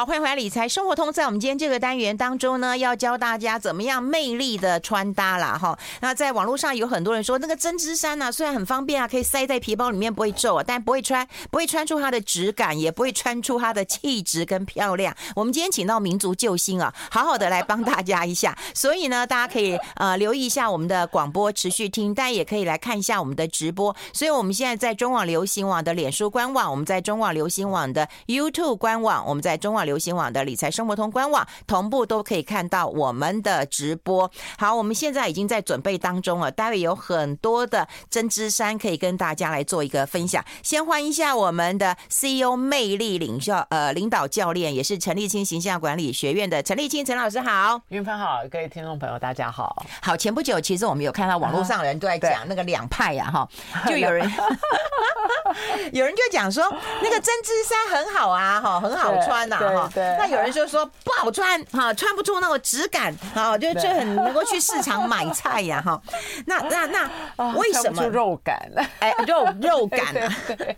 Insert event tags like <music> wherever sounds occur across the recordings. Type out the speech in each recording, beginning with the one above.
好，欢迎回来，理财生活通。在我们今天这个单元当中呢，要教大家怎么样魅力的穿搭啦。哈。那在网络上有很多人说，那个针织衫呢、虽然很方便啊，可以塞在皮包里面不会皱啊，但不会穿，不会穿出它的质感，也不会穿出它的气质跟漂亮。我们今天请到民族救星啊，好好的来帮大家一下。所以呢，大家可以呃留意一下我们的广播，持续听，但也可以来看一下我们的直播。所以我们现在在中网流行网的脸书官网，我们在中网流行网的 YouTube 官网，我们在中网。流行网的理财生活通官网同步都可以看到我们的直播。好，我们现在已经在准备当中了，待会有很多的针织衫可以跟大家来做一个分享。先欢迎一下我们的 CEO 魅力领袖呃领导教练，也是陈立青形象管理学院的陈立青陈老师好，云芬好，各位听众朋友大家好。好，前不久其实我们有看到网络上的人都在讲那个两派呀、啊、哈，<laughs> 就有人 <laughs> 有人就讲说那个针织衫很好啊哈，很好穿呐、啊。对，那有人就说不好穿哈，穿不出那个质感哈，就就很能够去市场买菜呀哈。那那那为什么肉感？哎，肉 <laughs> 肉感啊！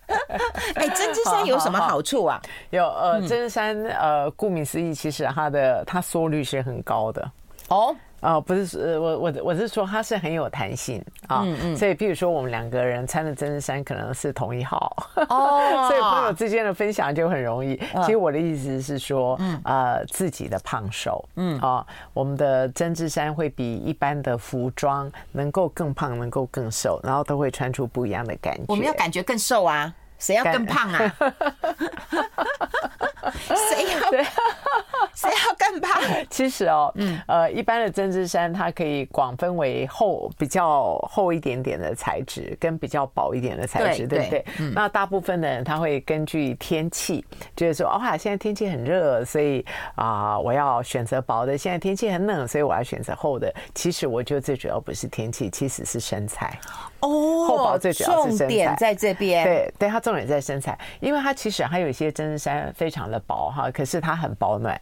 <laughs> 哎，针织衫有什么好处啊？有呃，针织衫呃，顾名思义，其实它的它缩率是很高的哦。哦，不是，呃，我我我是说它是很有弹性啊，嗯嗯，所以比如说我们两个人穿的针织衫可能是同一号，<laughs> 哦，所以朋友之间的分享就很容易。其实我的意思是说，嗯，呃，自己的胖瘦，嗯。啊，我们的针织衫会比一般的服装能够更胖，能够更瘦，然后都会穿出不一样的感觉。我们要感觉更瘦啊，谁要更胖啊？谁要对？<laughs> 谁要更胖？其实哦，嗯，呃，一般的针织衫它可以广分为厚、比较厚一点点的材质，跟比较薄一点的材质，对，不对？嗯。那大部分的人他会根据天气，就是说，哇，现在天气很热，所以啊，我要选择薄的；现在天气很冷，所以我要选择厚的。其实我觉得最主要不是天气，其实是身材。哦，厚薄最主要是身材。重点在这边。对，对，它重点在身材，因为它其实还有一些针织衫非常的薄哈，可是它很保暖。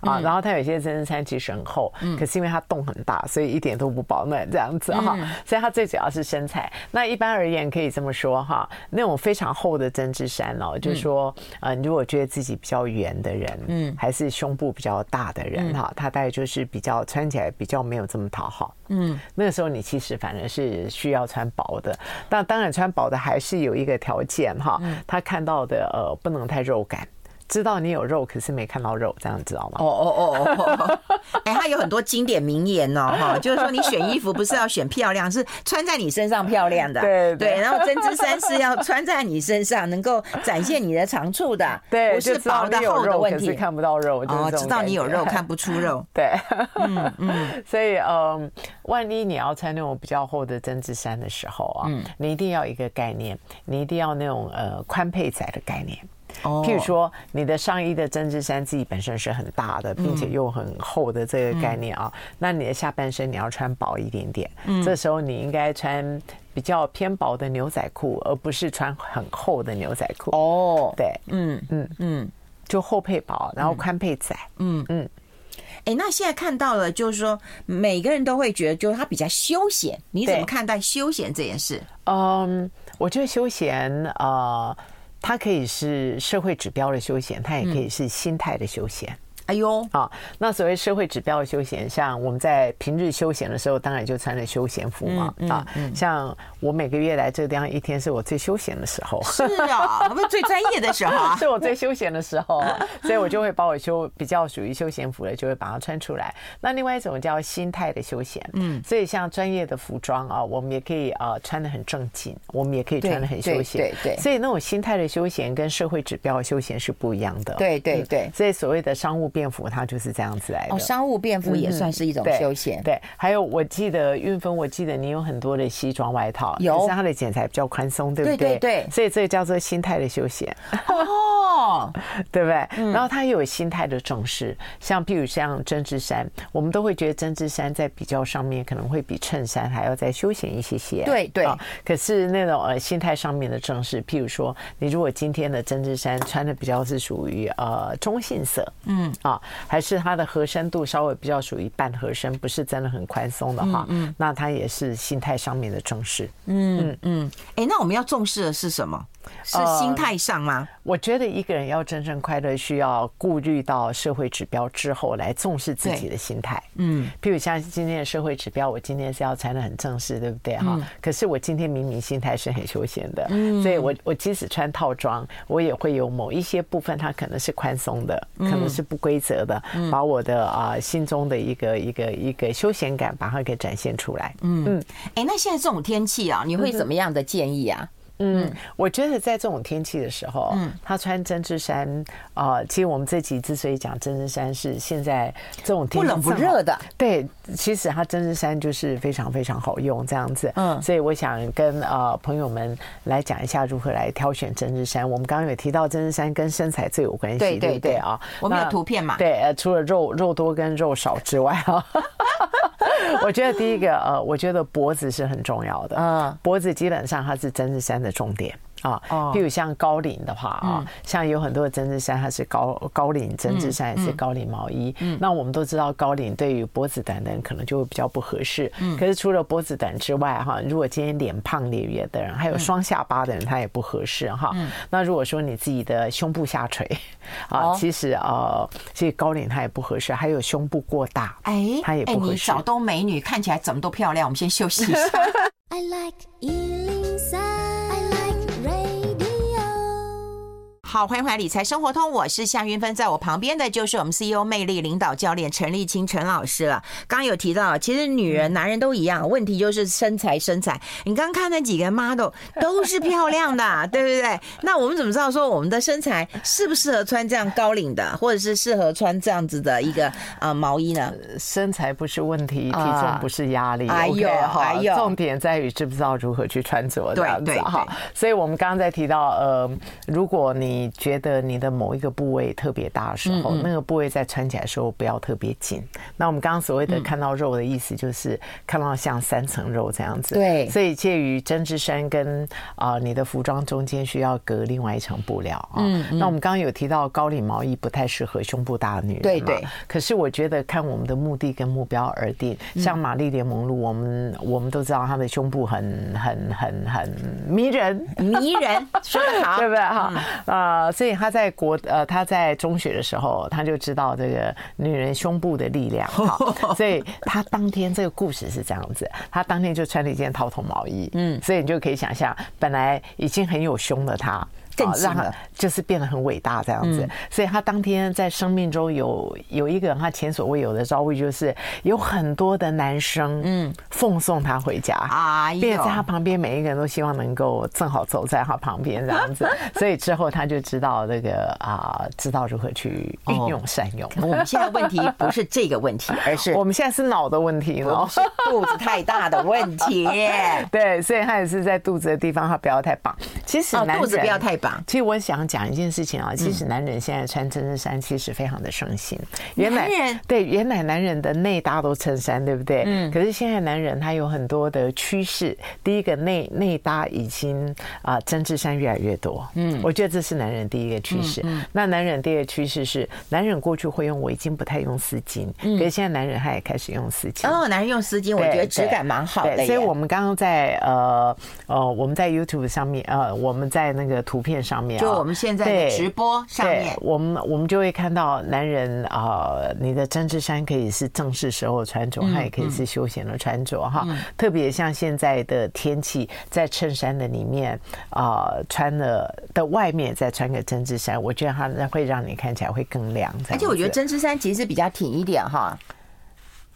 啊，然后它有些针织衫其实很厚，嗯，可是因为它洞很大，所以一点都不保暖这样子哈。所以它最主要是身材。那一般而言可以这么说哈，那种非常厚的针织衫哦，就是说，呃，如果觉得自己比较圆的人，嗯，还是胸部比较大的人哈，他大概就是比较穿起来比较没有这么讨好，嗯，那个时候你其实反而是需要穿薄的。但当然穿薄的还是有一个条件哈，他看到的呃不能太肉感。知道你有肉，可是没看到肉，这样知道吗？哦哦哦哦，<laughs> 哎，他有很多经典名言哦，哈，就是说你选衣服不是要选漂亮，是穿在你身上漂亮的，<laughs> 对对。然后针织衫是要穿在你身上，能够展现你的长处的，<laughs> 对，不是薄的厚的问题。看不到肉，哦，知道你有肉，看不出肉，对，嗯嗯。所以，嗯，万一你要穿那种比较厚的针织衫的时候啊，嗯，你一定要一个概念，你一定要那种呃宽配窄的概念。譬如说，你的上衣的针织衫自己本身是很大的，并且又很厚的这个概念啊，那你的下半身你要穿薄一点点。嗯，这时候你应该穿比较偏薄的牛仔裤，而不是穿很厚的牛仔裤。哦，对，嗯嗯嗯，就厚配薄，然后宽配窄。嗯嗯，哎，那现在看到了，就是说每个人都会觉得，就是它比较休闲。你怎么看待休闲这件事？嗯，我觉得休闲啊。呃它可以是社会指标的休闲，它也可以是心态的休闲。哎呦啊，那所谓社会指标的休闲，像我们在平日休闲的时候，当然就穿着休闲服嘛。啊，像我每个月来这个地方一天，是我最休闲的时候。是啊，<laughs> 不是最专业的时候啊，是我最休闲的时候，所以我就会把我休比较属于休闲服的，就会把它穿出来。那另外一种叫心态的休闲，嗯，所以像专业的服装啊，我们也可以啊穿的很正经，我们也可以穿的很休闲，对对。所以那种心态的休闲跟社会指标的休闲是不一样的，对对对。所以所谓的商务便服，它就是这样子来的。哦，商务便服也算是一种休闲。对，还有我记得运芬，我记得你有很多的西装外套，有，可是它的剪裁比较宽松，对不对？对对。所以这个叫做心态的休闲。<laughs> 哦，哦，<laughs> 对不对？嗯、然后他也有心态的重视，像譬如像针织衫，我们都会觉得针织衫在比较上面可能会比衬衫还要再休闲一些些。对对、哦。可是那种呃心态上面的正式，譬如说，你如果今天的针织衫穿的比较是属于呃中性色，嗯啊、哦，还是它的合身度稍微比较属于半合身，不是真的很宽松的话，嗯，嗯那它也是心态上面的正式。嗯嗯。哎、嗯，那我们要重视的是什么？是心态上吗？呃，我觉得一个人要真正快乐，需要顾虑到社会指标之后，来重视自己的心态。嗯，譬如像今天的社会指标，我今天是要穿的很正式，对不对？哈，可是我今天明明心态是很休闲的，嗯，所以我我即使穿套装，我也会有某一些部分，它可能是宽松的，可能是不规则的，把我的啊心中的一个一个一个休闲感，把它给展现出来。嗯嗯，哎，那现在这种天气啊，你会怎么样的建议啊？嗯，我觉得在这种天气的时候，嗯，他穿针织衫啊、呃，其实我们这集之所以讲针织衫，是现在这种天气不冷不热的，对，其实它针织衫就是非常非常好用这样子，嗯，所以我想跟呃朋友们来讲一下如何来挑选针织衫。我们刚刚有提到针织衫跟身材最有关系，对对对啊，我们有图片嘛？对，呃，除了肉肉多跟肉少之外啊，<laughs> 我觉得第一个呃，我觉得脖子是很重要的，嗯，脖子基本上它是针织衫的。重点啊，譬如像高领的话啊，像有很多的针织衫，它是高高领针织衫，也是高领毛衣。那我们都知道，高领对于脖子短的人可能就会比较不合适。可是除了脖子短之外，哈，如果今天脸胖脸圆的人，还有双下巴的人，他也不合适哈。那如果说你自己的胸部下垂啊，其实呃，其实高领它也不合适。还有胸部过大，哎，它也不合适。你少都美女，看起来怎么都漂亮。我们先休息一下。<laughs> I like 好，欢迎回来《理财生活通》，我是夏云芬，在我旁边的就是我们 CEO 魅力领导教练陈立清陈老师了。刚刚有提到，其实女人、男人都一样，问题就是身材，身材。你刚刚看那几个 model 都是漂亮的，<laughs> 对不对？那我们怎么知道说我们的身材适不适合穿这样高领的，或者是适合穿这样子的一个呃毛衣呢？身材不是问题，体重不是压力，还有还有，重点在于知不知道如何去穿着，这样子哈。所以我们刚刚在提到，呃，如果你你觉得你的某一个部位特别大的时候，那个部位在穿起来的时候不要特别紧。那我们刚刚所谓的看到肉的意思，就是看到像三层肉这样子。对，所以介于针织衫跟啊你的服装中间需要隔另外一层布料啊。嗯，那我们刚刚有提到高领毛衣不太适合胸部大的女人。对对。可是我觉得看我们的目的跟目标而定。像玛丽莲梦露，我们我们都知道她的胸部很很很很迷人，迷人，说得好，<laughs> 对不对哈？啊。啊，所以他在国呃，他在中学的时候，他就知道这个女人胸部的力量。好，<laughs> 所以他当天这个故事是这样子，他当天就穿了一件套头毛衣。嗯，所以你就可以想象，本来已经很有胸的他。更让他就是变得很伟大这样子，所以他当天在生命中有有一个他前所未有的遭遇，就是有很多的男生嗯。奉送他回家啊，并且在他旁边每一个人都希望能够正好走在他旁边这样子，<laughs> 所以之后他就知道这个啊，知道如何去运用善用。我们现在问题不是这个问题，而是 <laughs> 我们现在是脑的问题了，是肚子太大的问题。<laughs> 对，所以他也是在肚子的地方，他不要太绑。其实肚子不要太绑。其实我想讲一件事情啊，其实男人现在穿针织衫其实非常的盛行。原来对，原来男人的内搭都衬衫，对不对？嗯。可是现在男人他有很多的趋势，第一个内内搭已经啊针织衫越来越多。嗯。我觉得这是男人第一个趋势。嗯。那男人第二个趋势是，男人过去会用围巾，不太用丝巾。嗯。可是现在男人他也开始用丝巾。哦，男人用丝巾，我觉得质感蛮好的。所以我们刚刚在呃呃，我们在 YouTube 上面呃，我们在那个图片上面。就我们现在的直播上面，我们我们就会看到男人啊，你的针织衫可以是正式时候穿着，它也可以是休闲的穿着哈。特别像现在的天气，在衬衫的里面啊，穿了的外面再穿个针织衫，我觉得它会让你看起来会更亮。而且我觉得针织衫其实比较挺一点哈。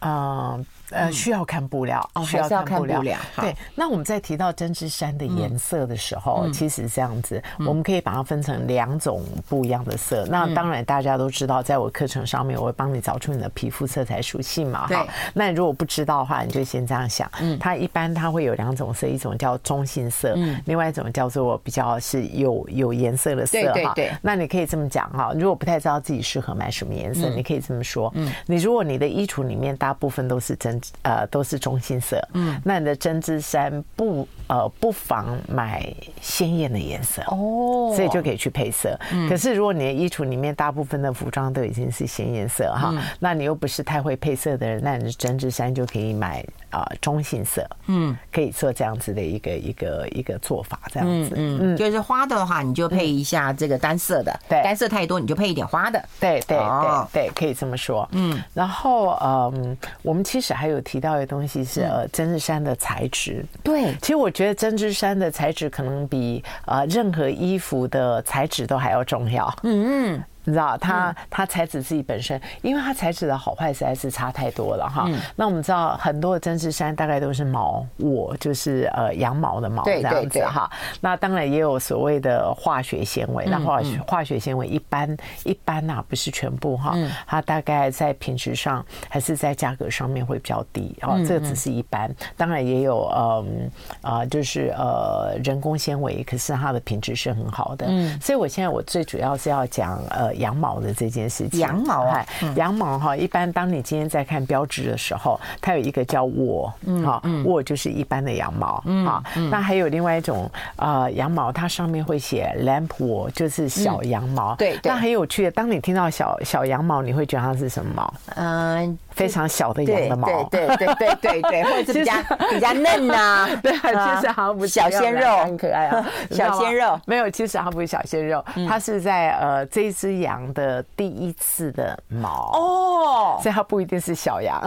嗯。呃，需要看布料，哦，需要看布料。对，那我们在提到针织衫的颜色的时候，其实这样子，我们可以把它分成两种不一样的色。那当然，大家都知道，在我课程上面，我会帮你找出你的皮肤色彩属性嘛。哈，那如果不知道的话，你就先这样想。嗯，它一般它会有两种色，一种叫中性色，嗯，另外一种叫做比较是有有颜色的色。对对对。那你可以这么讲哈，如果不太知道自己适合买什么颜色，你可以这么说。嗯，你如果你的衣橱里面大部分都是针。呃，都是中性色。嗯，那你的针织衫不呃不妨买鲜艳的颜色哦，所以就可以去配色。嗯，可是如果你的衣橱里面大部分的服装都已经是鲜艳色哈，那你又不是太会配色的人，那你的针织衫就可以买啊中性色。嗯，可以做这样子的一个一个一个做法，这样子。嗯嗯，就是花的话，你就配一下这个单色的。对，单色太多，你就配一点花的。对对对对，可以这么说。嗯，然后嗯，我们其实还。还有提到的东西是呃针织衫的材质，对，其实我觉得针织衫的材质可能比呃任何衣服的材质都还要重要。嗯嗯。你知道它它材质自己本身，因为它材质的好坏实在是差太多了哈。那我们知道很多的针织衫大概都是毛我，就是呃羊毛的毛这样子哈。那当然也有所谓的化学纤维，那化学化学纤维一般一般呐不是全部哈，它大概在品质上还是在价格上面会比较低哦。这个只是一般，当然也有嗯啊就是呃人工纤维，可是它的品质是很好的。嗯，所以我现在我最主要是要讲呃。羊毛的这件事情，羊毛啊，羊毛哈，一般当你今天在看标志的时候，它有一个叫卧，哈，卧就是一般的羊毛，啊，那还有另外一种呃羊毛，它上面会写 lamp wool，就是小羊毛，对，那很有趣的，当你听到小小羊毛，你会觉得它是什么毛？嗯。非常小的羊的毛，对对对对对对，或者是比较比较嫩呐，对，其实好像不是小鲜肉，很可爱啊，小鲜肉没有，其实它不是小鲜肉，它是在呃这只羊的第一次的毛哦，所以它不一定是小羊，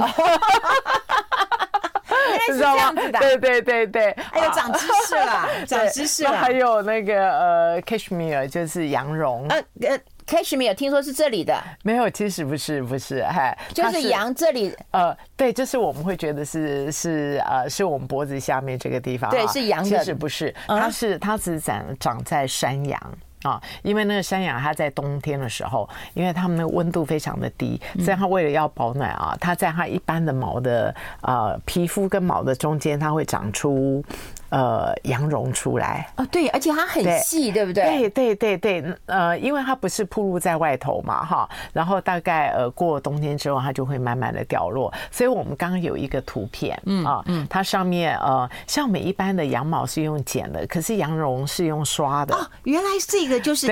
是这样子的，对对对对，哎呦长知识了，长知识了，还有那个呃 cashmere 就是羊绒，呃呃。Cashmere 听说是这里的，没有，其实不是，不是，嗨，就是羊这里，呃，对，就是我们会觉得是是呃，是我们脖子下面这个地方，对，是羊的，其实不是，它是它只长长在山羊啊，因为那个山羊它在冬天的时候，因为它们的温度非常的低，所以它为了要保暖啊，它在它一般的毛的呃皮肤跟毛的中间，它会长出。呃，羊绒出来。哦，对，而且它很细，对不对？对对对对，呃，因为它不是铺露在外头嘛，哈，然后大概呃过了冬天之后，它就会慢慢的掉落。所以我们刚刚有一个图片，嗯啊，嗯，它上面呃，像我们一般的羊毛是用剪的，可是羊绒是用刷的。哦，原来这个就是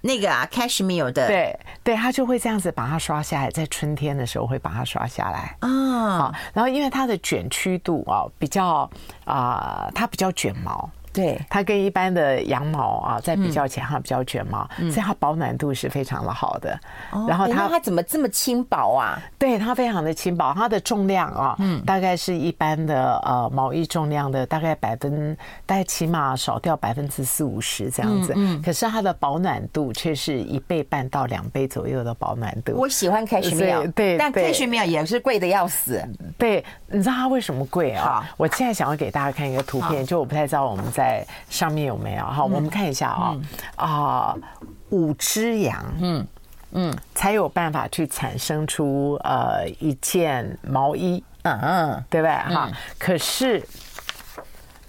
那个啊，cashmere 的，对对，它就会这样子把它刷下来，在春天的时候会把它刷下来。啊，然后因为它的卷曲度啊比较啊，它叫卷毛。对，它跟一般的羊毛啊，在比较起来，它比较卷毛，所以它保暖度是非常的好的。然后它它怎么这么轻薄啊？对，它非常的轻薄，它的重量啊，嗯，大概是一般的呃毛衣重量的大概百分，大概起码少掉百分之四五十这样子。嗯，可是它的保暖度却是一倍半到两倍左右的保暖度。我喜欢 Cashmere，对，但 Cashmere 也是贵的要死。对，你知道它为什么贵啊？我现在想要给大家看一个图片。就我不太知道我们在上面有没有？哈，我们看一下啊啊，五只羊，嗯嗯，才有办法去产生出呃一件毛衣，嗯嗯，对不对？哈？可是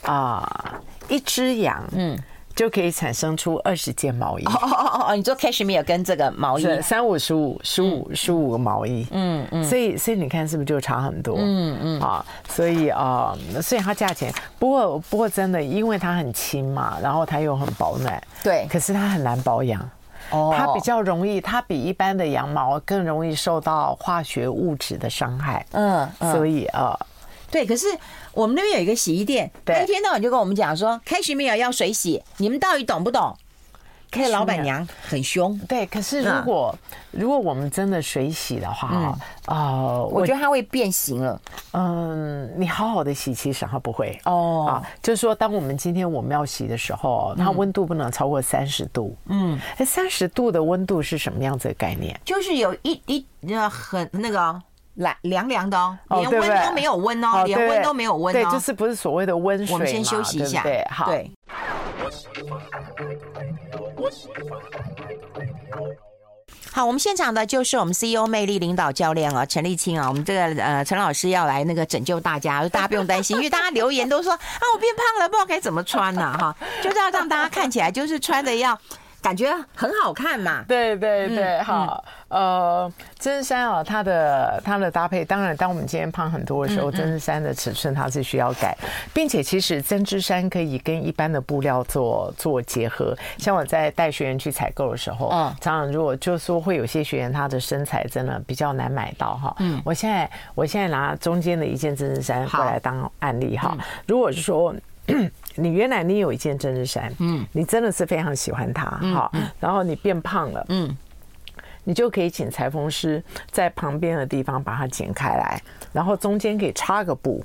啊，一只羊，嗯。就可以产生出二十件毛衣。哦哦哦哦，你做 cashmere 跟这个毛衣，三五十五十五十五个毛衣。嗯嗯，所以所以你看是不是就差很多？嗯嗯啊，所以啊，所以它价钱，不过不过真的，因为它很轻嘛，然后它又很保暖。对，可是它很难保养。哦，它比较容易，它比一般的羊毛更容易受到化学物质的伤害。嗯，所以啊。对，可是我们那边有一个洗衣店，他一天到晚就跟我们讲说，Cashmere 要水洗，你们到底懂不懂？可是老板娘很凶。对，可是如果如果我们真的水洗的话，啊，我觉得它会变形了。嗯，你好好的洗，其实它不会。哦，啊，就是说，当我们今天我们要洗的时候，它温度不能超过三十度。嗯，哎，三十度的温度是什么样子的概念？就是有一一呃很那个。来凉凉的哦，连温都没有温哦，连温都没有温哦，对，就是不是所谓的温水。我们先休息一下，对，好。对。好，我们现场的就是我们 CEO 魅力领导教练啊，陈立青啊，我们这个呃陈老师要来那个拯救大家，大家不用担心，因为大家留言都说啊，我变胖了，不知道该怎么穿呢，哈，就是要让大家看起来就是穿的要。感觉很好看嘛？对对对，好，呃，针织衫啊，它的它的搭配，当然，当我们今天胖很多的时候，针织衫的尺寸它是需要改，并且其实针织衫可以跟一般的布料做做结合。像我在带学员去采购的时候，嗯，常常如果就是说会有些学员他的身材真的比较难买到哈，嗯，我现在我现在拿中间的一件针织衫过来当案例哈，如果是说。你原来你有一件针织衫，嗯，你真的是非常喜欢它，哈，然后你变胖了，嗯，你就可以请裁缝师在旁边的地方把它剪开来，然后中间可以插个布，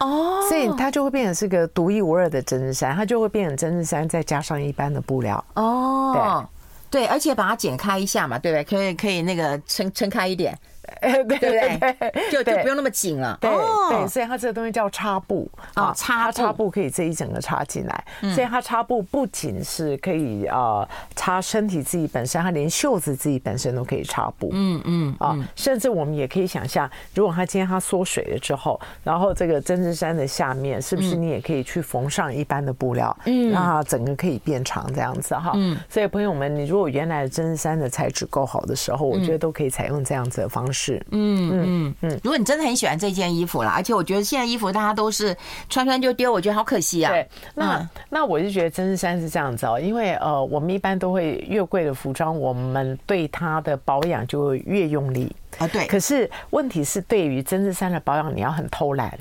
哦，所以它就会变成是个独一无二的针织衫，它就会变成针织衫再加上一般的布料，哦，对，对，而且把它剪开一下嘛，对不对？可以可以那个撑撑开一点。<laughs> 哎，对对对，就就不用那么紧了。对对，所以它这个东西叫插布啊，插插布可以这一整个插进来。所以它插布不仅是可以啊插身体自己本身，它连袖子自己本身都可以插布。嗯嗯啊，甚至我们也可以想象，如果它今天它缩水了之后，然后这个针织衫的下面是不是你也可以去缝上一般的布料？嗯，让它整个可以变长这样子哈。嗯，所以朋友们，你如果原来的针织衫的材质够好的时候，我觉得都可以采用这样子的方式。是，嗯嗯嗯，如果你真的很喜欢这件衣服啦，而且我觉得现在衣服大家都是穿穿就丢，我觉得好可惜啊。对，那、嗯、那我就觉得针织衫是这样子哦，因为呃，我们一般都会越贵的服装，我们对它的保养就会越用力啊。对，可是问题是，对于针织衫的保养，你要很偷懒。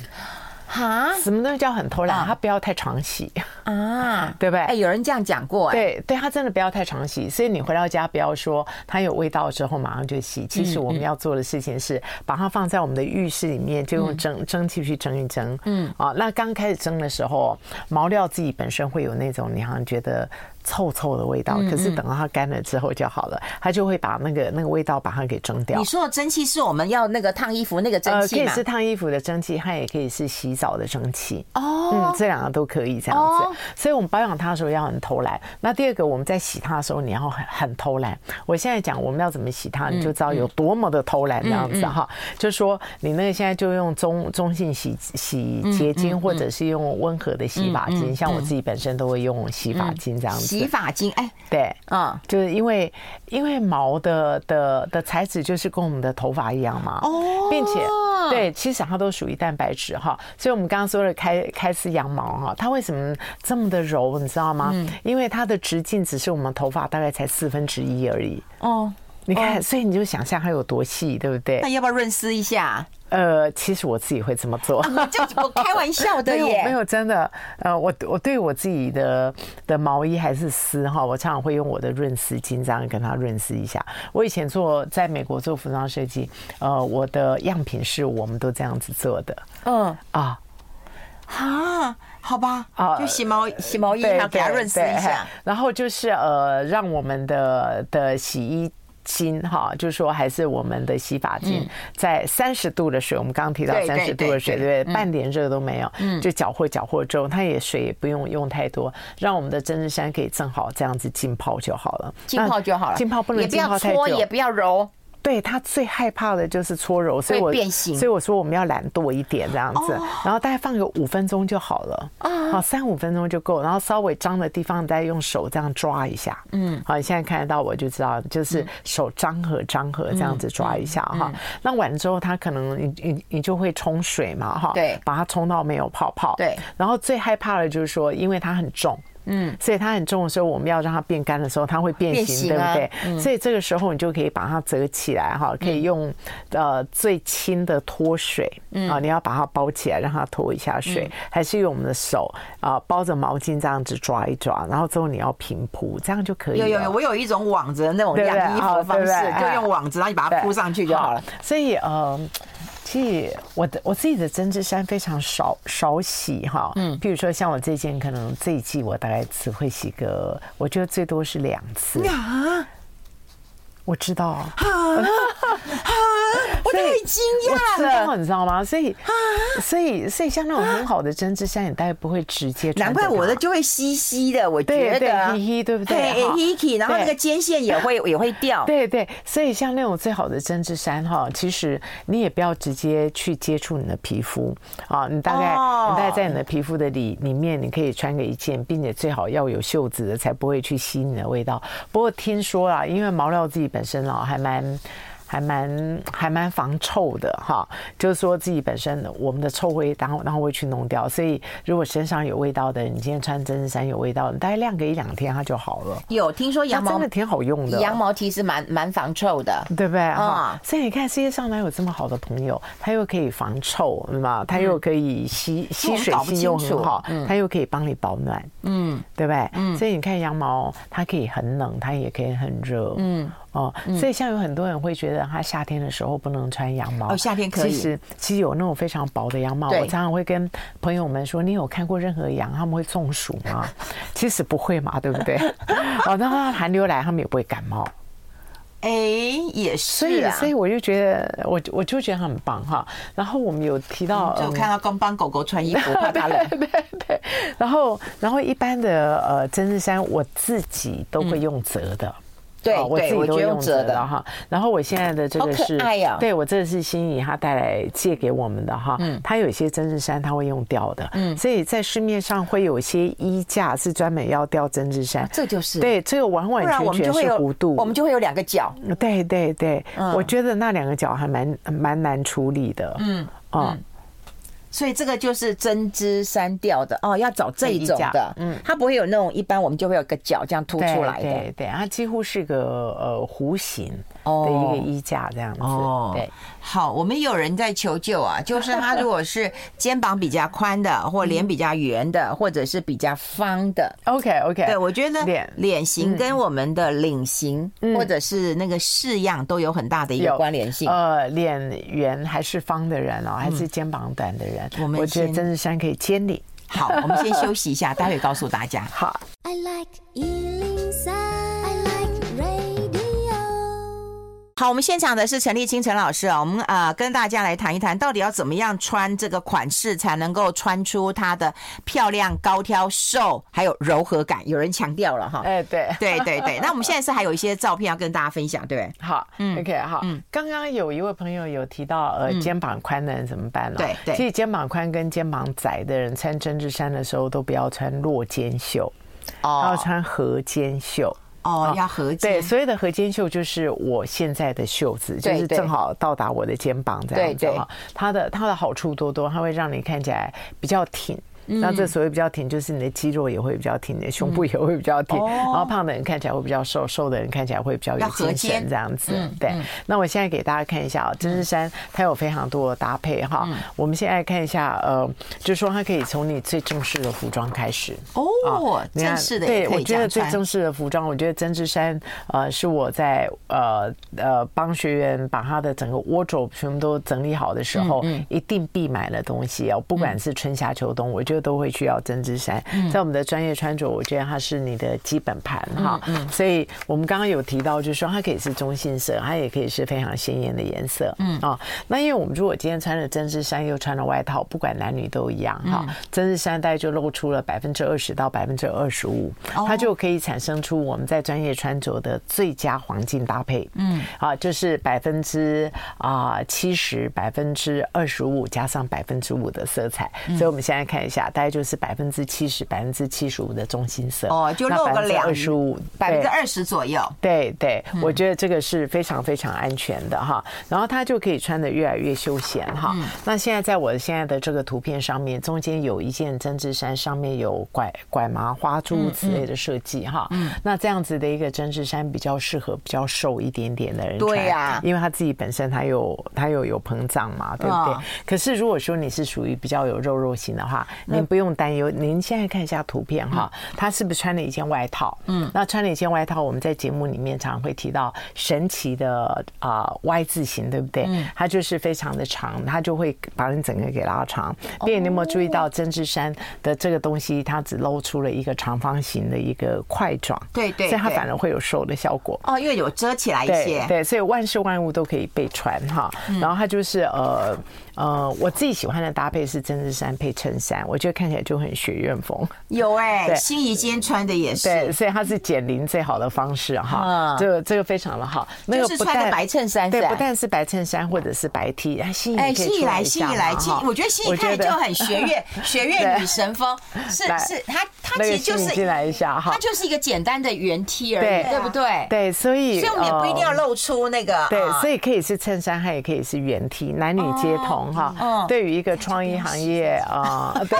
哈，什么东西叫很偷懒？它不要太常洗啊，<laughs> 对不对？哎，有人这样讲过，对，对，它真的不要太常洗。所以你回到家不要说它有味道之后马上就洗。其实我们要做的事情是把它放在我们的浴室里面，就用蒸蒸汽去蒸一蒸。嗯，啊，那刚开始蒸的时候，毛料自己本身会有那种你好像觉得。臭臭的味道，可是等到它干了之后就好了，它就会把那个那个味道把它给蒸掉。你说的蒸汽是我们要那个烫衣服那个蒸汽吗？呃，可以是烫衣服的蒸汽，它也可以是洗澡的蒸汽。哦，嗯，这两个都可以这样子。所以我们保养它的时候要很偷懒。那第二个，我们在洗它的时候你要很很偷懒。我现在讲我们要怎么洗它，你就知道有多么的偷懒这样子哈。就是说你那个现在就用中中性洗洗洁精，或者是用温和的洗发精，像我自己本身都会用洗发精这样子。洗发精，哎，对，嗯，就是因为因为毛的的的材质就是跟我们的头发一样嘛，哦，并且对，其实它都属于蛋白质哈，所以我们刚刚说的开开丝羊毛哈，它为什么这么的柔，你知道吗？嗯，因为它的直径只是我们头发大概才四分之一而已。哦，你看，所以你就想象它有多细，对不对？那要不要润丝一下？呃，其实我自己会这么做，就我开玩笑的 <laughs> 耶，没有没有真的。呃，我我对我自己的的毛衣还是丝哈，我常常会用我的润丝巾这样跟它润丝一下。我以前做在美国做服装设计，呃，我的样品是我们都这样子做的。嗯啊，哈，好吧，啊，就洗毛洗毛衣要给它润丝一下，然后就是呃，让我们的的洗衣。精哈，就是说还是我们的洗发精，在三十度的水，我们刚刚提到三十度的水，对不对？半点热都没有，就搅和搅和之后，它也水也不用用太多，让我们的针织衫可以正好这样子浸泡就好了，浸泡就好了，浸泡不能浸泡太久，也不要揉。对，他最害怕的就是搓揉，所以我所以我说我们要懒惰一点这样子，然后大概放个五分钟就好了，好三五分钟就够，然后稍微脏的地方再用手这样抓一下，嗯，好，你现在看得到我就知道，就是手张合张合这样子抓一下哈，那完之后它可能你你你就会冲水嘛哈，对，把它冲到没有泡泡，对，然后最害怕的就是说，因为它很重。嗯，所以它很重的时候，我们要让它变干的时候，它会变形，对不对？所以这个时候你就可以把它折起来哈，可以用呃最轻的脱水啊，你要把它包起来，让它脱一下水，还是用我们的手啊包着毛巾这样子抓一抓，然后之后你要平铺，这样就可以了。有有有，我有一种网子的那种晾衣服的方式，就用网子，然后你把它铺上去就好了。所以呃。其实我的我自己的针织衫非常少少洗哈，嗯，比如说像我这件，可能这一季我大概只会洗个，我觉得最多是两次。啊，我知道。我太惊讶了，你知道吗？所以所以所以像那种很好的针织衫，你大概不会直接穿。难怪我的就会稀稀的，我觉得，对不对？嘿，然后那个肩线也会也会掉。<laughs> 对对，所以像那种最好的针织衫哈，其实你也不要直接去接触你的皮肤啊，你大概你大概在你的皮肤的里里面，你可以穿个一件，并且最好要有袖子的，才不会去吸你的味道。不过听说啊，因为毛料自己本身啊还蛮。还蛮还蛮防臭的哈，就是说自己本身我们的臭味，然后然后会去弄掉。所以如果身上有味道的，你今天穿针织衫有味道，你大概晾个一两天它就好了。有听说羊毛真的挺好用的，羊毛其实蛮蛮防臭的，对不对啊？所以你看世界上哪有这么好的朋友？它又可以防臭，对吧？它又可以吸吸水性又很好，它又可以帮你保暖，嗯，对不对？嗯，所以你看羊毛，它可以很冷，它也可以很热，嗯。哦，所以像有很多人会觉得他夏天的时候不能穿羊毛。哦，夏天可以。其实其实有那种非常薄的羊毛，我常常会跟朋友们说：“你有看过任何羊他们会中暑吗？” <laughs> 其实不会嘛，对不对？<laughs> 哦，那他寒流来，他们也不会感冒。哎，也是。所以，所以我就觉得，我我就觉得很棒哈。然后我们有提到，就看到刚帮狗狗穿衣服，<laughs> 怕它冷。对对对。然后，然后一般的呃针织衫，我自己都会用折的。对，我自己都用折的哈。然后我现在的这个是，对我这个是心仪他带来借给我们的哈。嗯，他有一些针织衫他会用掉的，嗯，所以在市面上会有一些衣架是专门要吊针织衫，这就是对，这个完完全全是弧度，我们就会有两个角。对对对，我觉得那两个角还蛮蛮难处理的，嗯嗯。所以这个就是针织衫吊的哦，要找这一种的，嗯，它不会有那种一般我们就会有个角这样凸出来的，对对，它几乎是个呃弧形的一个衣架这样子，哦，对。好，我们有人在求救啊，就是他如果是肩膀比较宽的，或脸比较圆的，或者是比较方的，OK OK，对我觉得脸。脸型跟我们的领型或者是那个式样都有很大的一个关联性。呃，脸圆还是方的人哦，还是肩膀短的人，我们我觉得针织衫可以千里。好，我们先休息一下，<laughs> 待会告诉大家。好。好，我们现场的是陈立清陈老师啊，我们呃跟大家来谈一谈，到底要怎么样穿这个款式才能够穿出它的漂亮、高挑、瘦，还有柔和感。有人强调了哈，哎，对，对对对。那我们现在是还有一些照片要跟大家分享，对？好，嗯，OK，好，嗯，刚刚有一位朋友有提到，呃，肩膀宽的人怎么办呢？对对，其实肩膀宽跟肩膀窄的人穿针织衫的时候，都不要穿落肩袖，哦，要穿合肩袖。哦，要合肩。对，所谓的合肩袖就是我现在的袖子，就是正好到达我的肩膀这样子哈。它的它的好处多多，它会让你看起来比较挺。那这所谓比较挺，就是你的肌肉也会比较挺，你的胸部也会比较挺。然后胖的人看起来会比较瘦，瘦的人看起来会比较有精神，这样子。对。那我现在给大家看一下啊，针织衫它有非常多的搭配哈。我们现在看一下，呃，就是说它可以从你最正式的服装开始。哦，正式的。对，我觉得最正式的服装，我觉得针织衫呃是我在呃呃帮学员把他的整个 wardrobe 全部都整理好的时候，一定必买的东西哦，不管是春夏秋冬，我觉得。都会需要针织衫，在我们的专业穿着，我觉得它是你的基本盘哈。所以我们刚刚有提到，就是说它可以是中性色，它也可以是非常鲜艳的颜色。嗯啊，那因为我们如果今天穿了针织衫，又穿了外套，不管男女都一样哈。针织衫大概就露出了百分之二十到百分之二十五，它就可以产生出我们在专业穿着的最佳黄金搭配。嗯啊，就是百分之啊七十，百分之二十五加上百分之五的色彩。所以我们现在看一下。大概就是百分之七十、百分之七十五的中心色哦，就露个两二十五、百分之二十左右。对对，我觉得这个是非常非常安全的哈。然后它就可以穿的越来越休闲哈。那现在在我现在的这个图片上面，中间有一件针织衫，上面有拐拐麻花诸如此类的设计哈。嗯，那这样子的一个针织衫比较适合比较瘦一点点的人穿，对呀，因为他自己本身他有他有有膨胀嘛，对不对？可是如果说你是属于比较有肉肉型的话，您不用担忧。您现在看一下图片哈，他是不是穿了一件外套？嗯，那穿了一件外套，我们在节目里面常常会提到神奇的啊 Y 字形，对不对？嗯，它就是非常的长，它就会把你整个给拉长。并且你有没有注意到针织衫的这个东西，它只露出了一个长方形的一个块状？对对，所以它反而会有瘦的效果。哦，因为有遮起来一些。对，对，所以万事万物都可以被穿哈。然后它就是呃。呃，我自己喜欢的搭配是针织衫配衬衫，我觉得看起来就很学院风。有哎、欸，心仪今天穿的也是。对，所以它是减龄最好的方式哈。嗯，这个这个非常的好。那个就是穿个白衬衫，对，不但是白衬衫或者是白 T，哎，心仪哎，心仪来，心仪来，心仪，我觉得心仪看着就很学院学院女神风。是是，它它其实就是进来一下哈，它就是一个简单的圆 T 而已，对不对？对，所以所以我们也不一定要露出那个。对，所以可以是衬衫，它也可以是圆 T，男女皆同哈。嗯，对。于一个创意行业 <laughs> 啊，对，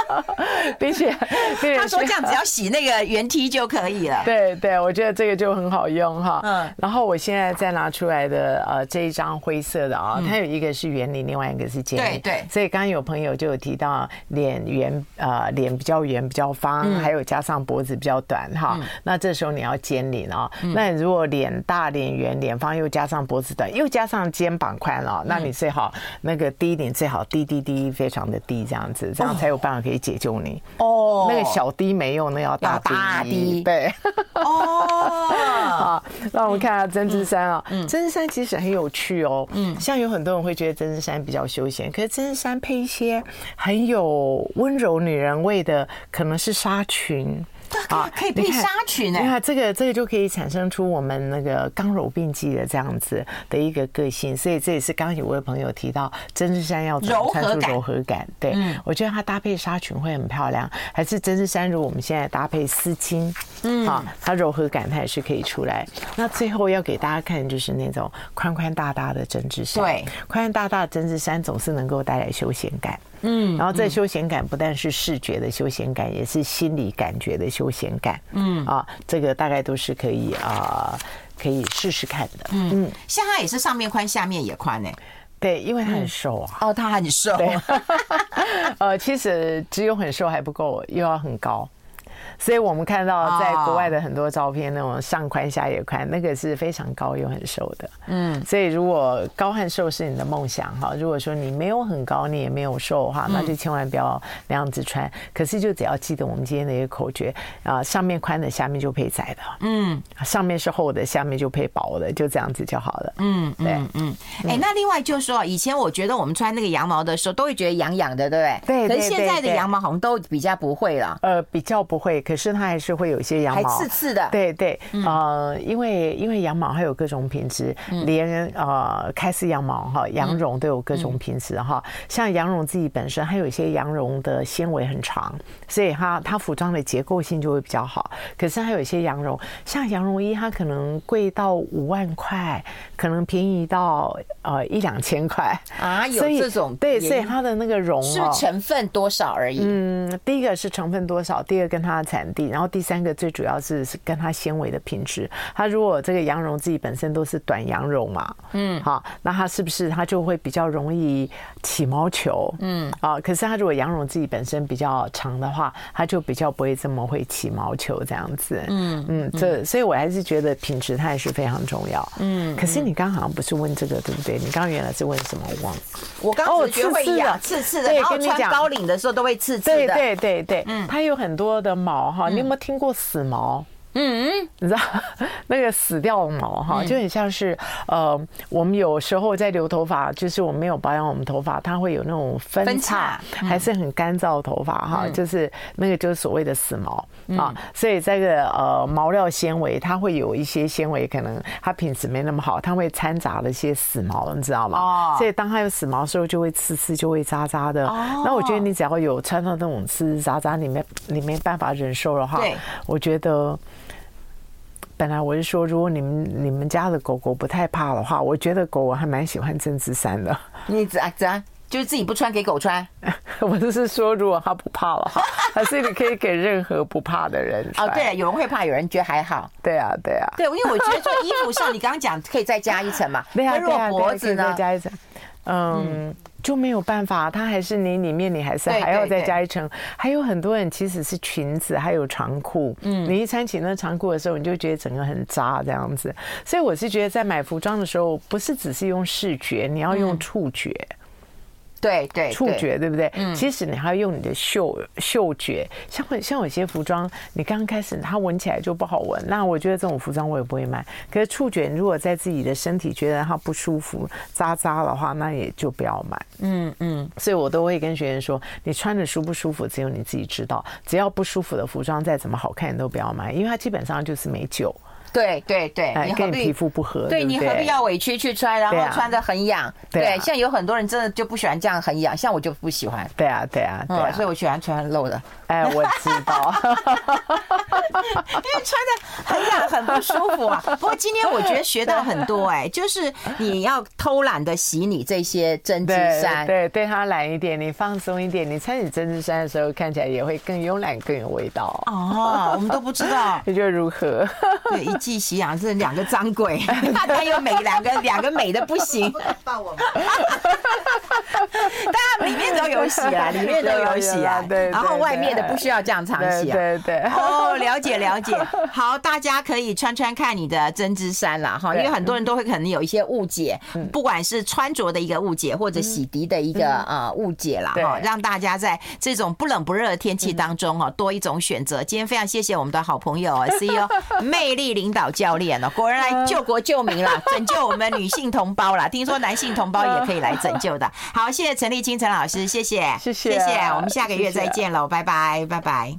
<laughs> <laughs> 并且他说这样只要 <laughs> 洗那个圆梯就可以了。对对，我觉得这个就很好用哈。嗯，然后我现在再拿出来的呃这一张灰色的啊，它有一个是圆领，另外一个是尖领。对对。所以刚刚有朋友就有提到脸圆呃脸比较圆比较方，还有加上脖子比较短哈。那这时候你要尖领啊。那如果脸大脸圆脸方又加上脖子短又加上肩膀宽了，那你最好那个。低一点最好，低低低，非常的低，这样子，这样才有办法可以解救你。哦，那个小滴没用，那要大低。大滴，对。哦，<laughs> 好，那我们看下针织衫啊。嗯，针织衫其实很有趣哦。嗯，像有很多人会觉得针织衫比较休闲，可是针织衫配一些很有温柔女人味的，可能是纱裙。啊，<laughs> 可以配纱裙呢！你看这个，这个就可以产生出我们那个刚柔并济的这样子的一个个性，所以这也是刚刚有位朋友提到针织衫要柔和感，柔和感。对，我觉得它搭配纱裙会很漂亮，还是针织衫如果我们现在搭配丝巾，嗯，啊，它柔和感它也是可以出来。那最后要给大家看的就是那种宽宽大大的针织衫，对，宽宽大大的针织衫总是能够带来休闲感。嗯，然后这休闲感不但是视觉的休闲感，也是心理感觉的休闲感。嗯啊，这个大概都是可以啊，可以试试看的。嗯，像它也是上面宽，下面也宽呢。对，因为他很瘦啊。哦，他很瘦。对。<laughs> 呃，其实只有很瘦还不够，又要很高。所以我们看到在国外的很多照片，那种上宽下也宽，那个是非常高又很瘦的。嗯，所以如果高和瘦是你的梦想哈，如果说你没有很高，你也没有瘦哈，那就千万不要那样子穿。可是就只要记得我们今天的一个口诀啊，上面宽的，下面就配窄的。嗯，上面是厚的，下面就配薄的，就这样子就好了。嗯，对，嗯，哎，那另外就是说，以前我觉得我们穿那个羊毛的时候，都会觉得痒痒的，对不对？对。可是现在的羊毛好像都比较不会了。呃，比较不会。可是它还是会有一些羊毛，还刺刺的。对对，呃，因为因为羊毛还有各种品质，连呃开丝羊毛哈，羊绒都有各种品质哈。像羊绒自己本身，还有一些羊绒的纤维很长，所以它它服装的结构性就会比较好。可是还有一些羊绒，像羊绒衣，它可能贵到五万块，可能便宜到呃一两千块啊。有这种对，所以它的那个绒是成分多少而已？嗯，第一个是成分多少，第二个跟它的产地。然后第三个最主要是是跟它纤维的品质。它如果这个羊绒自己本身都是短羊绒嘛，嗯，好，那它是不是它就会比较容易起毛球？嗯，啊，可是它如果羊绒自己本身比较长的话，它就比较不会这么会起毛球这样子。嗯嗯，这所以我还是觉得品质它也是非常重要。嗯，可是你刚刚好像不是问这个对不对？你刚刚原来是问什么？我忘了。我刚刚觉得会痒，刺刺的，然后穿高领的时候都会刺刺的。对对对对，嗯，它有很多的毛哈。有没有听过死毛？嗯，你知道 <laughs> 那个死掉的毛哈，就很像是呃，我们有时候在留头发，就是我们没有保养我们头发，它会有那种分叉，还是很干燥的头发哈，就是那个就是所谓的死毛啊。所以这个呃毛料纤维，它会有一些纤维可能它品质没那么好，它会掺杂了一些死毛，你知道吗？哦。所以当它有死毛的时候，就会刺刺，就会扎扎的。哦。那我觉得你只要有穿到那种刺刺扎扎，你没你没办法忍受的话，对，我觉得。本来我是说，如果你们你们家的狗狗不太怕的话，我觉得狗我还蛮喜欢针织衫的。<laughs> 你怎怎啊？就是自己不穿给狗穿？<laughs> 我就是说，如果它不怕的话，还是你可以给任何不怕的人穿。哦，对，有人会怕，有人觉得还好。对啊，对啊。对，因为我觉得做衣服上，你刚刚讲可以再加一层嘛。<laughs> 对啊，对啊，脖子呢？再加一层。嗯。就没有办法，它还是你里面你还是还要再加一层。还有很多人其实是裙子，还有长裤。嗯，你一穿起那长裤的时候，你就觉得整个很扎这样子。所以我是觉得在买服装的时候，不是只是用视觉，你要用触觉。对对，触觉对不对？嗯，其实你还要用你的嗅嗅觉，像像有些服装，你刚刚开始它闻起来就不好闻，那我觉得这种服装我也不会买。可是触觉，如果在自己的身体觉得它不舒服、扎扎的话，那也就不要买。嗯嗯，所以我都会跟学员说，你穿着舒不舒服，只有你自己知道。只要不舒服的服装，再怎么好看，你都不要买，因为它基本上就是没救。对对对，你何必皮肤不合，对，你何必要委屈去穿，然后穿得很痒？对，像有很多人真的就不喜欢这样很痒，像我就不喜欢。对啊，对啊，对，所以我喜欢穿露的。哎，<laughs> 我知道，<laughs> 因为穿的很痒，很不舒服啊。<laughs> 不过今天我觉得学到很多，哎，就是你要偷懒的洗你这些针织衫，对，对它懒一点，你放松一点，你穿你针织衫的时候看起来也会更慵懒，更有味道。哦，我们都不知道，你觉得如何？对，一季洗两次，两个脏鬼，<laughs> 他他有美两个，两个美的不行。抱我们，当然里面都有洗啊，<laughs> 里面都有洗啊，对，然后外面的。不需要这样常洗啊！对对哦，了解了解。好，大家可以穿穿看你的针织衫啦。哈，因为很多人都会可能有一些误解，不管是穿着的一个误解，或者洗涤的一个呃误解啦。哈，让大家在这种不冷不热的天气当中哈，多一种选择。今天非常谢谢我们的好朋友 CEO 魅力领导教练哦，<laughs> 果然来救国救民了，拯救我们女性同胞了。听说男性同胞也可以来拯救的。好，谢谢陈立青陈老师，谢谢，谢谢，谢谢。我们下个月再见喽，拜拜。拜拜。